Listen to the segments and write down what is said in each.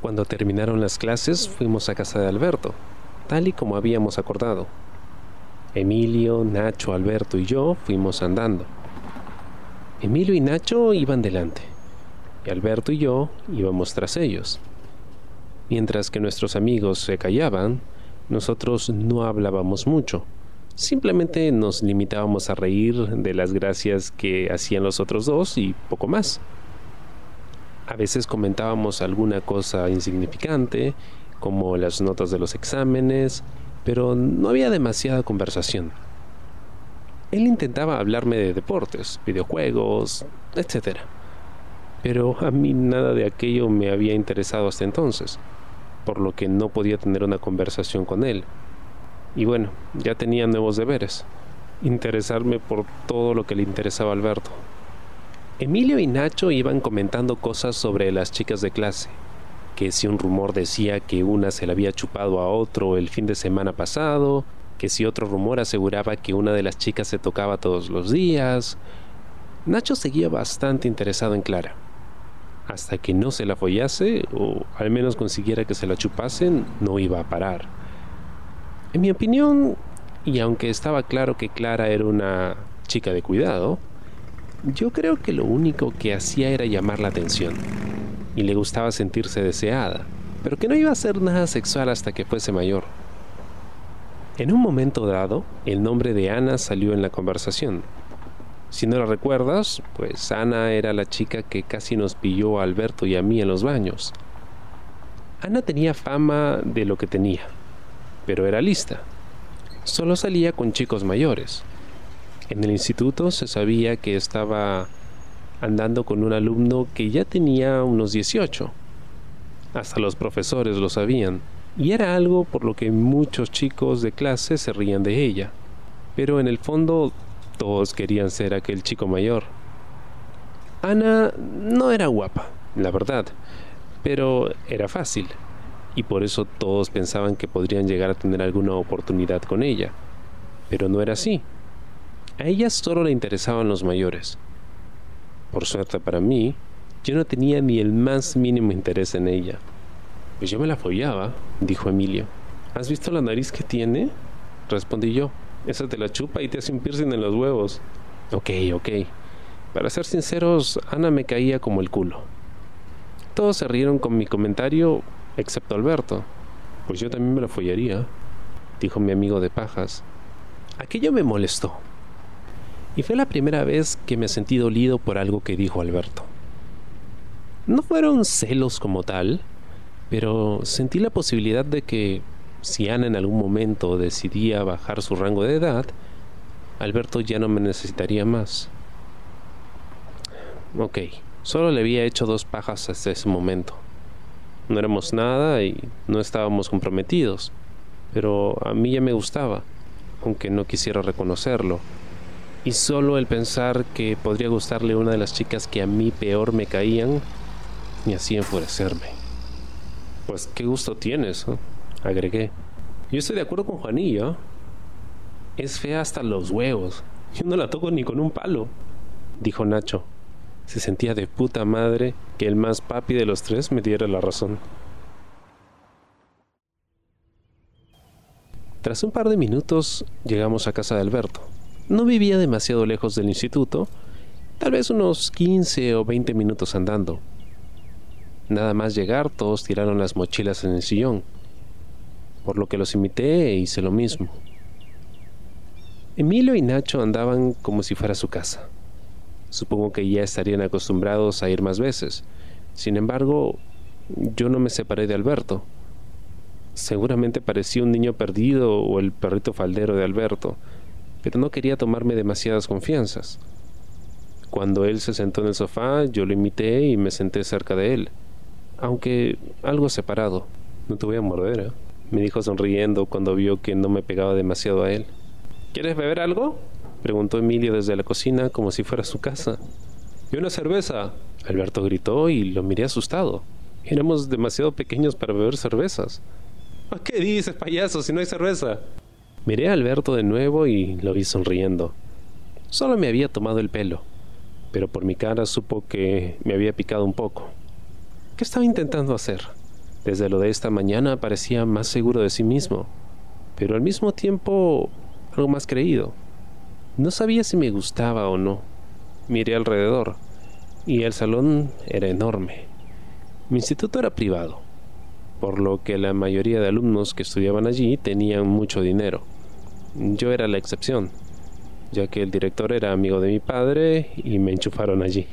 Cuando terminaron las clases fuimos a casa de Alberto, tal y como habíamos acordado. Emilio, Nacho, Alberto y yo fuimos andando. Emilio y Nacho iban delante, y Alberto y yo íbamos tras ellos. Mientras que nuestros amigos se callaban, nosotros no hablábamos mucho. Simplemente nos limitábamos a reír de las gracias que hacían los otros dos y poco más. A veces comentábamos alguna cosa insignificante, como las notas de los exámenes, pero no había demasiada conversación. Él intentaba hablarme de deportes, videojuegos, etc. Pero a mí nada de aquello me había interesado hasta entonces, por lo que no podía tener una conversación con él. Y bueno, ya tenía nuevos deberes, interesarme por todo lo que le interesaba a Alberto. Emilio y Nacho iban comentando cosas sobre las chicas de clase, que si un rumor decía que una se la había chupado a otro el fin de semana pasado, que si otro rumor aseguraba que una de las chicas se tocaba todos los días. Nacho seguía bastante interesado en Clara. Hasta que no se la follase, o al menos consiguiera que se la chupasen, no iba a parar. En mi opinión, y aunque estaba claro que Clara era una chica de cuidado, yo creo que lo único que hacía era llamar la atención y le gustaba sentirse deseada, pero que no iba a hacer nada sexual hasta que fuese mayor. En un momento dado, el nombre de Ana salió en la conversación. Si no la recuerdas, pues Ana era la chica que casi nos pilló a Alberto y a mí en los baños. Ana tenía fama de lo que tenía, pero era lista. Solo salía con chicos mayores. En el instituto se sabía que estaba andando con un alumno que ya tenía unos 18. Hasta los profesores lo sabían, y era algo por lo que muchos chicos de clase se rían de ella. Pero en el fondo todos querían ser aquel chico mayor. Ana no era guapa, la verdad, pero era fácil, y por eso todos pensaban que podrían llegar a tener alguna oportunidad con ella. Pero no era así. A ella solo le interesaban los mayores. Por suerte para mí, yo no tenía ni el más mínimo interés en ella. Pues yo me la follaba, dijo Emilio. ¿Has visto la nariz que tiene? Respondí yo. Esa te la chupa y te hace un piercing en los huevos. Ok, ok. Para ser sinceros, Ana me caía como el culo. Todos se rieron con mi comentario, excepto Alberto. Pues yo también me la follaría, dijo mi amigo de pajas. Aquello me molestó y fue la primera vez que me sentí dolido por algo que dijo Alberto. No fueron celos como tal, pero sentí la posibilidad de que si Ana en algún momento decidía bajar su rango de edad, Alberto ya no me necesitaría más. Ok, solo le había hecho dos pajas hasta ese momento. No éramos nada y no estábamos comprometidos, pero a mí ya me gustaba, aunque no quisiera reconocerlo y solo el pensar que podría gustarle una de las chicas que a mí peor me caían me hacía enfurecerme. Pues qué gusto tienes, agregué. Yo estoy de acuerdo con Juanillo. Es fea hasta los huevos. Yo no la toco ni con un palo, dijo Nacho. Se sentía de puta madre que el más papi de los tres me diera la razón. Tras un par de minutos llegamos a casa de Alberto. No vivía demasiado lejos del instituto, tal vez unos 15 o 20 minutos andando. Nada más llegar, todos tiraron las mochilas en el sillón, por lo que los imité e hice lo mismo. Emilio y Nacho andaban como si fuera su casa. Supongo que ya estarían acostumbrados a ir más veces. Sin embargo, yo no me separé de Alberto. Seguramente parecía un niño perdido o el perrito faldero de Alberto, pero no quería tomarme demasiadas confianzas. Cuando él se sentó en el sofá, yo lo imité y me senté cerca de él, aunque algo separado. No te voy a morder, ¿eh? me dijo sonriendo cuando vio que no me pegaba demasiado a él. ¿Quieres beber algo? preguntó Emilio desde la cocina como si fuera su casa. ¿Y una cerveza? Alberto gritó y lo miré asustado. Éramos demasiado pequeños para beber cervezas. ¿Qué dices, payaso, si no hay cerveza? Miré a Alberto de nuevo y lo vi sonriendo. Solo me había tomado el pelo, pero por mi cara supo que me había picado un poco. ¿Qué estaba intentando hacer? Desde lo de esta mañana parecía más seguro de sí mismo, pero al mismo tiempo algo más creído. No sabía si me gustaba o no. Miré alrededor y el salón era enorme. Mi instituto era privado, por lo que la mayoría de alumnos que estudiaban allí tenían mucho dinero. Yo era la excepción, ya que el director era amigo de mi padre y me enchufaron allí.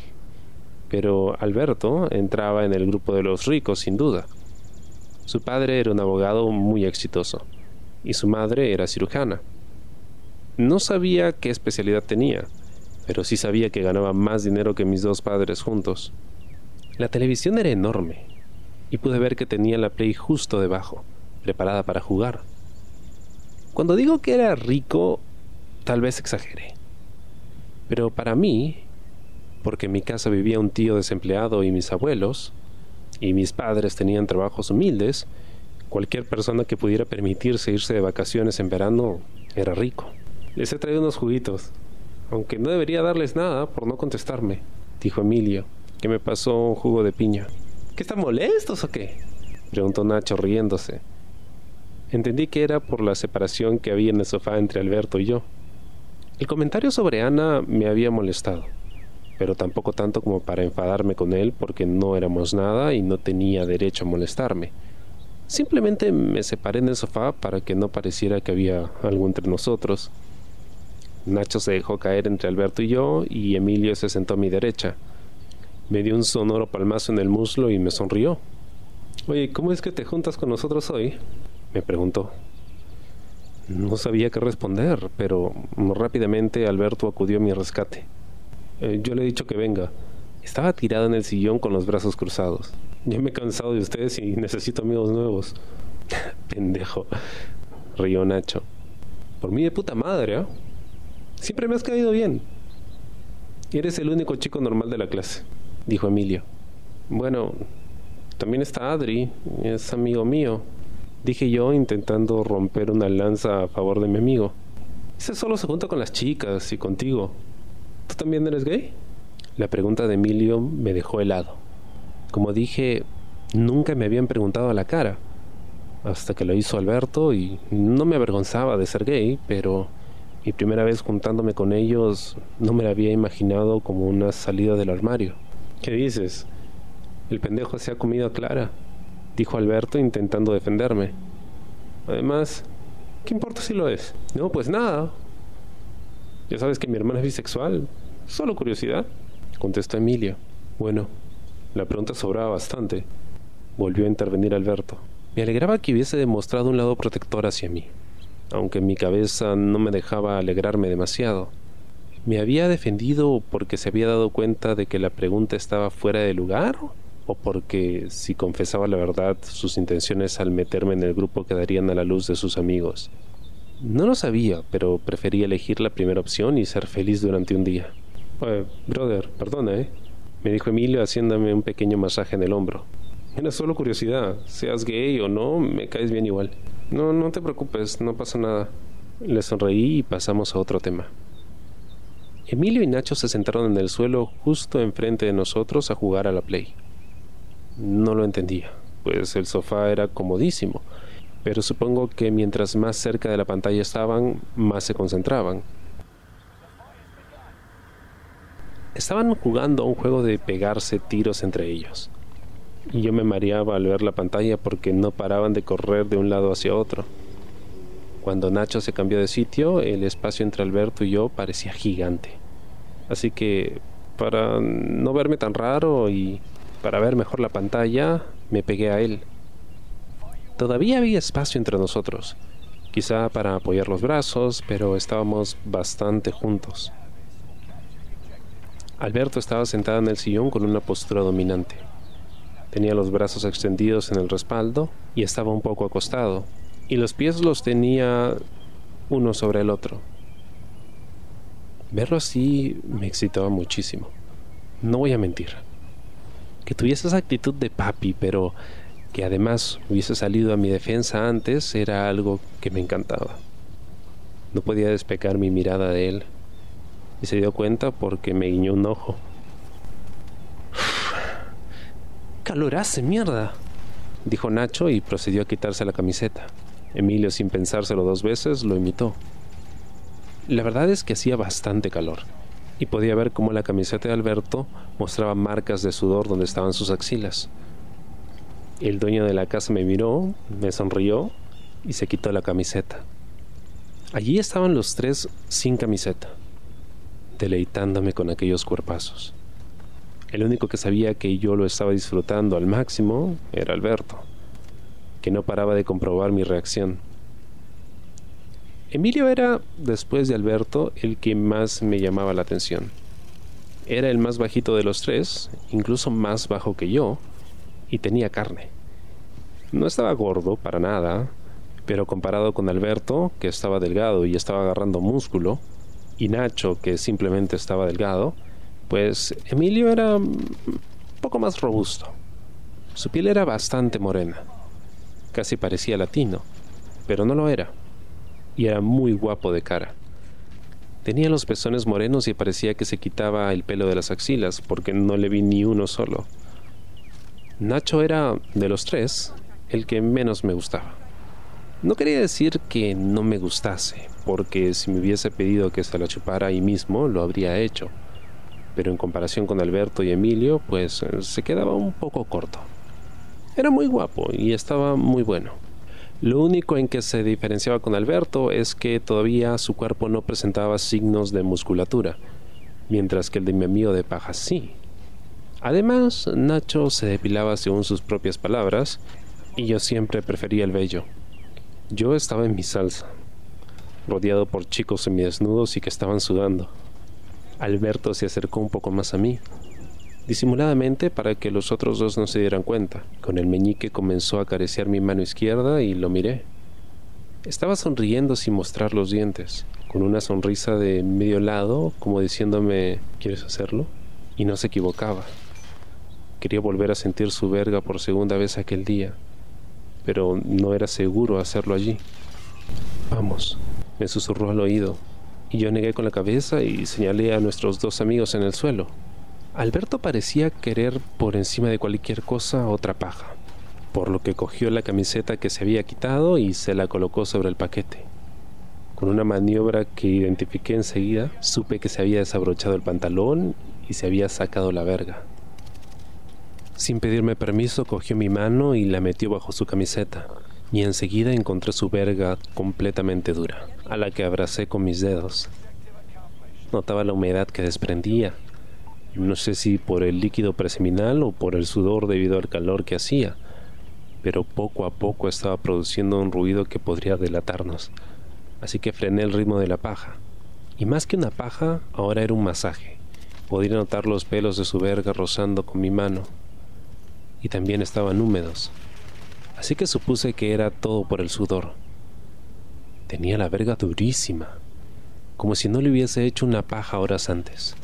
Pero Alberto entraba en el grupo de los ricos, sin duda. Su padre era un abogado muy exitoso y su madre era cirujana. No sabía qué especialidad tenía, pero sí sabía que ganaba más dinero que mis dos padres juntos. La televisión era enorme y pude ver que tenía la Play justo debajo, preparada para jugar. Cuando digo que era rico, tal vez exagere. Pero para mí, porque en mi casa vivía un tío desempleado y mis abuelos, y mis padres tenían trabajos humildes, cualquier persona que pudiera permitirse irse de vacaciones en verano era rico. Les he traído unos juguitos, aunque no debería darles nada por no contestarme, dijo Emilio, que me pasó un jugo de piña. ¿Qué están molestos o qué? preguntó Nacho riéndose. Entendí que era por la separación que había en el sofá entre Alberto y yo. El comentario sobre Ana me había molestado, pero tampoco tanto como para enfadarme con él porque no éramos nada y no tenía derecho a molestarme. Simplemente me separé en el sofá para que no pareciera que había algo entre nosotros. Nacho se dejó caer entre Alberto y yo y Emilio se sentó a mi derecha. Me dio un sonoro palmazo en el muslo y me sonrió. Oye, ¿cómo es que te juntas con nosotros hoy? Me preguntó. No sabía qué responder, pero rápidamente Alberto acudió a mi rescate. Eh, yo le he dicho que venga. Estaba tirado en el sillón con los brazos cruzados. Ya me he cansado de ustedes y necesito amigos nuevos. Pendejo, rió Nacho. Por mí de puta madre, ¿ah? Siempre me has caído bien. Eres el único chico normal de la clase, dijo Emilio. Bueno, también está Adri, es amigo mío, dije yo intentando romper una lanza a favor de mi amigo. Ese solo se junta con las chicas y contigo. ¿Tú también eres gay? La pregunta de Emilio me dejó helado. Como dije, nunca me habían preguntado a la cara, hasta que lo hizo Alberto y no me avergonzaba de ser gay, pero mi primera vez juntándome con ellos no me la había imaginado como una salida del armario. ¿Qué dices? El pendejo se ha comido a Clara dijo Alberto intentando defenderme. Además, ¿qué importa si lo es? No, pues nada. Ya sabes que mi hermana es bisexual. Solo curiosidad, contestó Emilio. Bueno, la pregunta sobraba bastante. Volvió a intervenir Alberto. Me alegraba que hubiese demostrado un lado protector hacia mí, aunque mi cabeza no me dejaba alegrarme demasiado. ¿Me había defendido porque se había dado cuenta de que la pregunta estaba fuera de lugar o porque si confesaba la verdad sus intenciones al meterme en el grupo quedarían a la luz de sus amigos. No lo sabía, pero prefería elegir la primera opción y ser feliz durante un día. brother, perdona, ¿eh? Me dijo Emilio haciéndome un pequeño masaje en el hombro. Era solo curiosidad, seas gay o no, me caes bien igual. No, no te preocupes, no pasa nada. Le sonreí y pasamos a otro tema. Emilio y Nacho se sentaron en el suelo justo enfrente de nosotros a jugar a la play. No lo entendía, pues el sofá era comodísimo, pero supongo que mientras más cerca de la pantalla estaban, más se concentraban. Estaban jugando a un juego de pegarse tiros entre ellos, y yo me mareaba al ver la pantalla porque no paraban de correr de un lado hacia otro. Cuando Nacho se cambió de sitio, el espacio entre Alberto y yo parecía gigante. Así que, para no verme tan raro y para ver mejor la pantalla, me pegué a él. Todavía había espacio entre nosotros, quizá para apoyar los brazos, pero estábamos bastante juntos. Alberto estaba sentado en el sillón con una postura dominante. Tenía los brazos extendidos en el respaldo y estaba un poco acostado, y los pies los tenía uno sobre el otro. Verlo así me excitaba muchísimo. No voy a mentir que tuviese esa actitud de papi, pero que además hubiese salido a mi defensa antes, era algo que me encantaba. No podía despegar mi mirada de él, y se dio cuenta porque me guiñó un ojo. calor hace, mierda! dijo Nacho y procedió a quitarse la camiseta. Emilio, sin pensárselo dos veces, lo imitó. La verdad es que hacía bastante calor y podía ver cómo la camiseta de Alberto mostraba marcas de sudor donde estaban sus axilas. El dueño de la casa me miró, me sonrió y se quitó la camiseta. Allí estaban los tres sin camiseta, deleitándome con aquellos cuerpazos. El único que sabía que yo lo estaba disfrutando al máximo era Alberto, que no paraba de comprobar mi reacción. Emilio era, después de Alberto, el que más me llamaba la atención. Era el más bajito de los tres, incluso más bajo que yo, y tenía carne. No estaba gordo para nada, pero comparado con Alberto, que estaba delgado y estaba agarrando músculo, y Nacho, que simplemente estaba delgado, pues Emilio era un poco más robusto. Su piel era bastante morena, casi parecía latino, pero no lo era y era muy guapo de cara. Tenía los pezones morenos y parecía que se quitaba el pelo de las axilas, porque no le vi ni uno solo. Nacho era, de los tres, el que menos me gustaba. No quería decir que no me gustase, porque si me hubiese pedido que se la chupara ahí mismo, lo habría hecho. Pero en comparación con Alberto y Emilio, pues se quedaba un poco corto. Era muy guapo y estaba muy bueno. Lo único en que se diferenciaba con Alberto es que todavía su cuerpo no presentaba signos de musculatura, mientras que el de mi amigo de paja sí. Además, Nacho se depilaba según sus propias palabras, y yo siempre prefería el vello. Yo estaba en mi salsa, rodeado por chicos semidesnudos y que estaban sudando. Alberto se acercó un poco más a mí, disimuladamente para que los otros dos no se dieran cuenta. Con el meñique comenzó a acariciar mi mano izquierda y lo miré. Estaba sonriendo sin mostrar los dientes, con una sonrisa de medio lado, como diciéndome, ¿quieres hacerlo? Y no se equivocaba. Quería volver a sentir su verga por segunda vez aquel día, pero no era seguro hacerlo allí. Vamos, me susurró al oído, y yo negué con la cabeza y señalé a nuestros dos amigos en el suelo. Alberto parecía querer por encima de cualquier cosa otra paja, por lo que cogió la camiseta que se había quitado y se la colocó sobre el paquete. Con una maniobra que identifiqué enseguida, supe que se había desabrochado el pantalón y se había sacado la verga. Sin pedirme permiso, cogió mi mano y la metió bajo su camiseta, y enseguida encontré su verga completamente dura, a la que abracé con mis dedos. Notaba la humedad que desprendía no sé si por el líquido preseminal o por el sudor debido al calor que hacía, pero poco a poco estaba produciendo un ruido que podría delatarnos, así que frené el ritmo de la paja. Y más que una paja, ahora era un masaje. Podía notar los pelos de su verga rozando con mi mano, y también estaban húmedos, así que supuse que era todo por el sudor. Tenía la verga durísima, como si no le hubiese hecho una paja horas antes.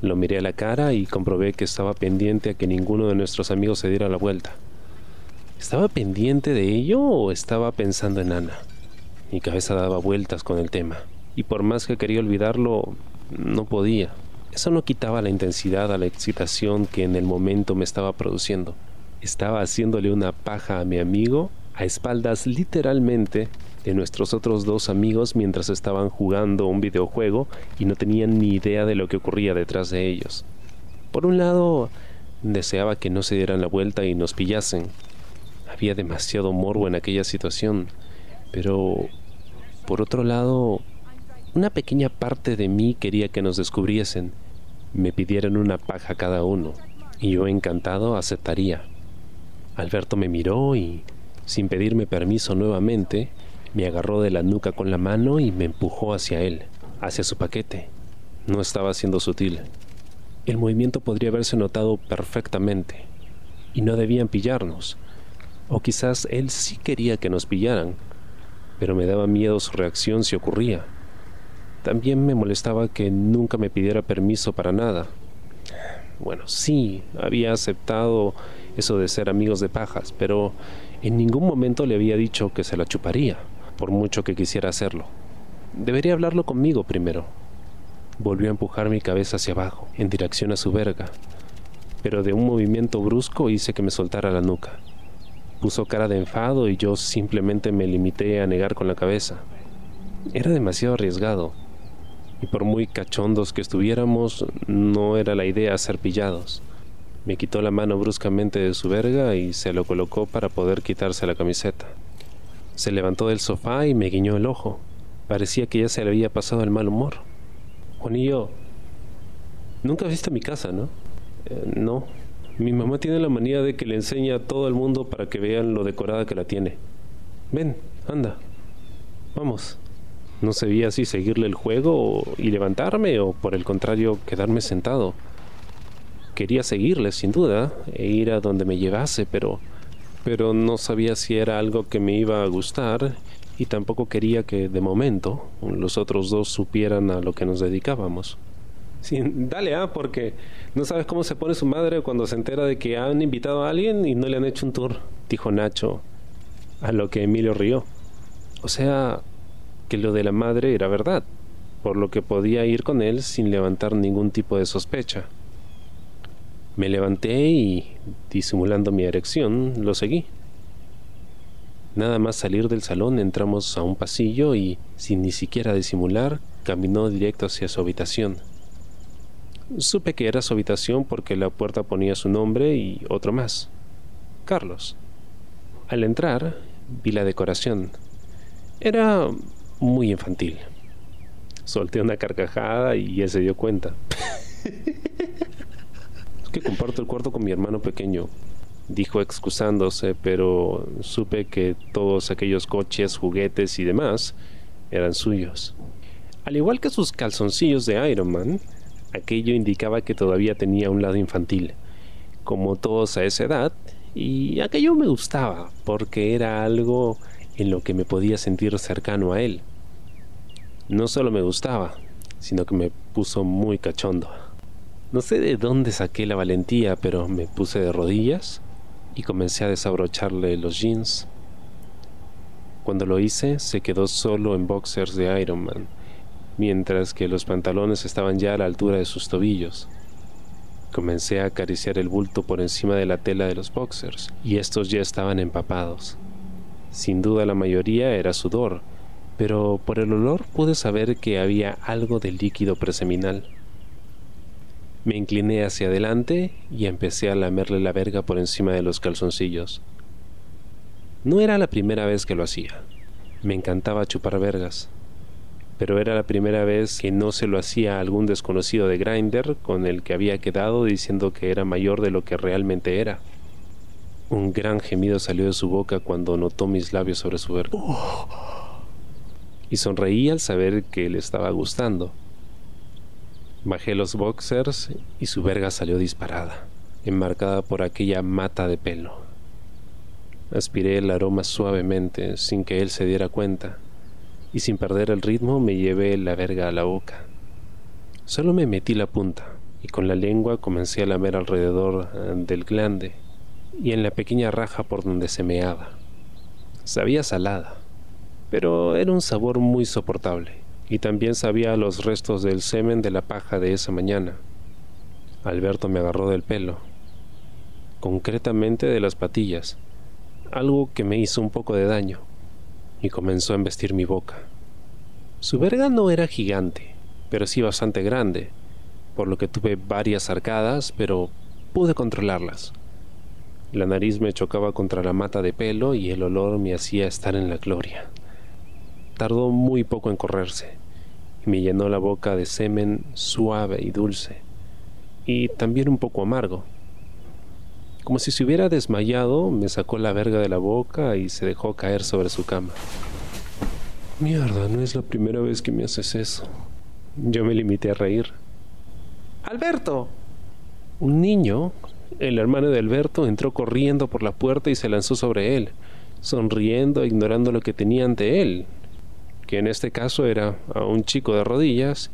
Lo miré a la cara y comprobé que estaba pendiente a que ninguno de nuestros amigos se diera la vuelta. ¿Estaba pendiente de ello o estaba pensando en Ana? Mi cabeza daba vueltas con el tema, y por más que quería olvidarlo, no podía. Eso no quitaba la intensidad a la excitación que en el momento me estaba produciendo. Estaba haciéndole una paja a mi amigo a espaldas literalmente de nuestros otros dos amigos mientras estaban jugando un videojuego y no tenían ni idea de lo que ocurría detrás de ellos. Por un lado, deseaba que no se dieran la vuelta y nos pillasen. Había demasiado morbo en aquella situación, pero por otro lado, una pequeña parte de mí quería que nos descubriesen, me pidieran una paja cada uno, y yo encantado aceptaría. Alberto me miró y sin pedirme permiso nuevamente, me agarró de la nuca con la mano y me empujó hacia él, hacia su paquete. No estaba siendo sutil. El movimiento podría haberse notado perfectamente, y no debían pillarnos. O quizás él sí quería que nos pillaran, pero me daba miedo su reacción si ocurría. También me molestaba que nunca me pidiera permiso para nada. Bueno, sí, había aceptado eso de ser amigos de pajas, pero en ningún momento le había dicho que se la chuparía, por mucho que quisiera hacerlo. Debería hablarlo conmigo primero. Volvió a empujar mi cabeza hacia abajo, en dirección a su verga, pero de un movimiento brusco hice que me soltara la nuca. Puso cara de enfado y yo simplemente me limité a negar con la cabeza. Era demasiado arriesgado, y por muy cachondos que estuviéramos, no era la idea ser pillados. Me quitó la mano bruscamente de su verga y se lo colocó para poder quitarse la camiseta. Se levantó del sofá y me guiñó el ojo. Parecía que ya se le había pasado el mal humor. Juanillo, nunca viste mi casa, ¿no? Eh, no. Mi mamá tiene la manía de que le enseña a todo el mundo para que vean lo decorada que la tiene. Ven, anda. Vamos. No sabía si seguirle el juego y levantarme o por el contrario quedarme sentado. Quería seguirle sin duda e ir a donde me llevase, pero pero no sabía si era algo que me iba a gustar y tampoco quería que de momento los otros dos supieran a lo que nos dedicábamos. Sí, dale, ah, porque no sabes cómo se pone su madre cuando se entera de que han invitado a alguien y no le han hecho un tour, dijo Nacho, a lo que Emilio rió. O sea, que lo de la madre era verdad, por lo que podía ir con él sin levantar ningún tipo de sospecha. Me levanté y, disimulando mi erección, lo seguí. Nada más salir del salón entramos a un pasillo y, sin ni siquiera disimular, caminó directo hacia su habitación. Supe que era su habitación porque la puerta ponía su nombre y otro más, Carlos. Al entrar, vi la decoración. Era muy infantil. Solté una carcajada y él se dio cuenta. comparto el cuarto con mi hermano pequeño, dijo excusándose, pero supe que todos aquellos coches, juguetes y demás eran suyos. Al igual que sus calzoncillos de Iron Man, aquello indicaba que todavía tenía un lado infantil, como todos a esa edad, y aquello me gustaba, porque era algo en lo que me podía sentir cercano a él. No solo me gustaba, sino que me puso muy cachondo. No sé de dónde saqué la valentía, pero me puse de rodillas y comencé a desabrocharle los jeans. Cuando lo hice, se quedó solo en boxers de Iron Man, mientras que los pantalones estaban ya a la altura de sus tobillos. Comencé a acariciar el bulto por encima de la tela de los boxers, y estos ya estaban empapados. Sin duda la mayoría era sudor, pero por el olor pude saber que había algo de líquido preseminal. Me incliné hacia adelante y empecé a lamerle la verga por encima de los calzoncillos. No era la primera vez que lo hacía. Me encantaba chupar vergas. Pero era la primera vez que no se lo hacía a algún desconocido de Grinder con el que había quedado diciendo que era mayor de lo que realmente era. Un gran gemido salió de su boca cuando notó mis labios sobre su verga. Y sonreí al saber que le estaba gustando. Bajé los boxers y su verga salió disparada, enmarcada por aquella mata de pelo. Aspiré el aroma suavemente sin que él se diera cuenta, y sin perder el ritmo me llevé la verga a la boca. Solo me metí la punta y con la lengua comencé a lamer alrededor eh, del glande y en la pequeña raja por donde se meaba. Sabía salada, pero era un sabor muy soportable, y también sabía los restos del semen de la paja de esa mañana. Alberto me agarró del pelo, concretamente de las patillas, algo que me hizo un poco de daño, y comenzó a embestir mi boca. Su verga no era gigante, pero sí bastante grande, por lo que tuve varias arcadas, pero pude controlarlas. La nariz me chocaba contra la mata de pelo y el olor me hacía estar en la gloria. Tardó muy poco en correrse me llenó la boca de semen suave y dulce, y también un poco amargo. Como si se hubiera desmayado, me sacó la verga de la boca y se dejó caer sobre su cama. Mierda, no es la primera vez que me haces eso. Yo me limité a reír. Alberto. Un niño el hermano de Alberto entró corriendo por la puerta y se lanzó sobre él, sonriendo e ignorando lo que tenía ante él, que en este caso era a un chico de rodillas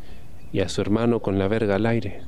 y a su hermano con la verga al aire.